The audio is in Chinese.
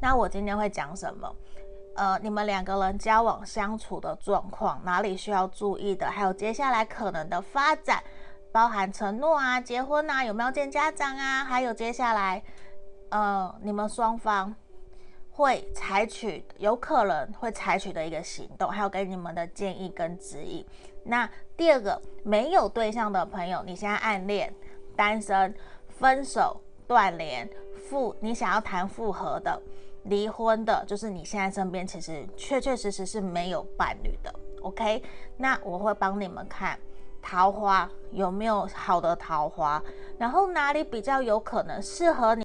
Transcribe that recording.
那我今天会讲什么？呃，你们两个人交往相处的状况，哪里需要注意的？还有接下来可能的发展，包含承诺啊、结婚啊、有没有见家长啊？还有接下来，呃，你们双方会采取，有可能会采取的一个行动，还有给你们的建议跟指引。那第二个，没有对象的朋友，你现在暗恋、单身、分手、断联、复，你想要谈复合的。离婚的，就是你现在身边其实确确实实是没有伴侣的，OK？那我会帮你们看桃花有没有好的桃花，然后哪里比较有可能适合你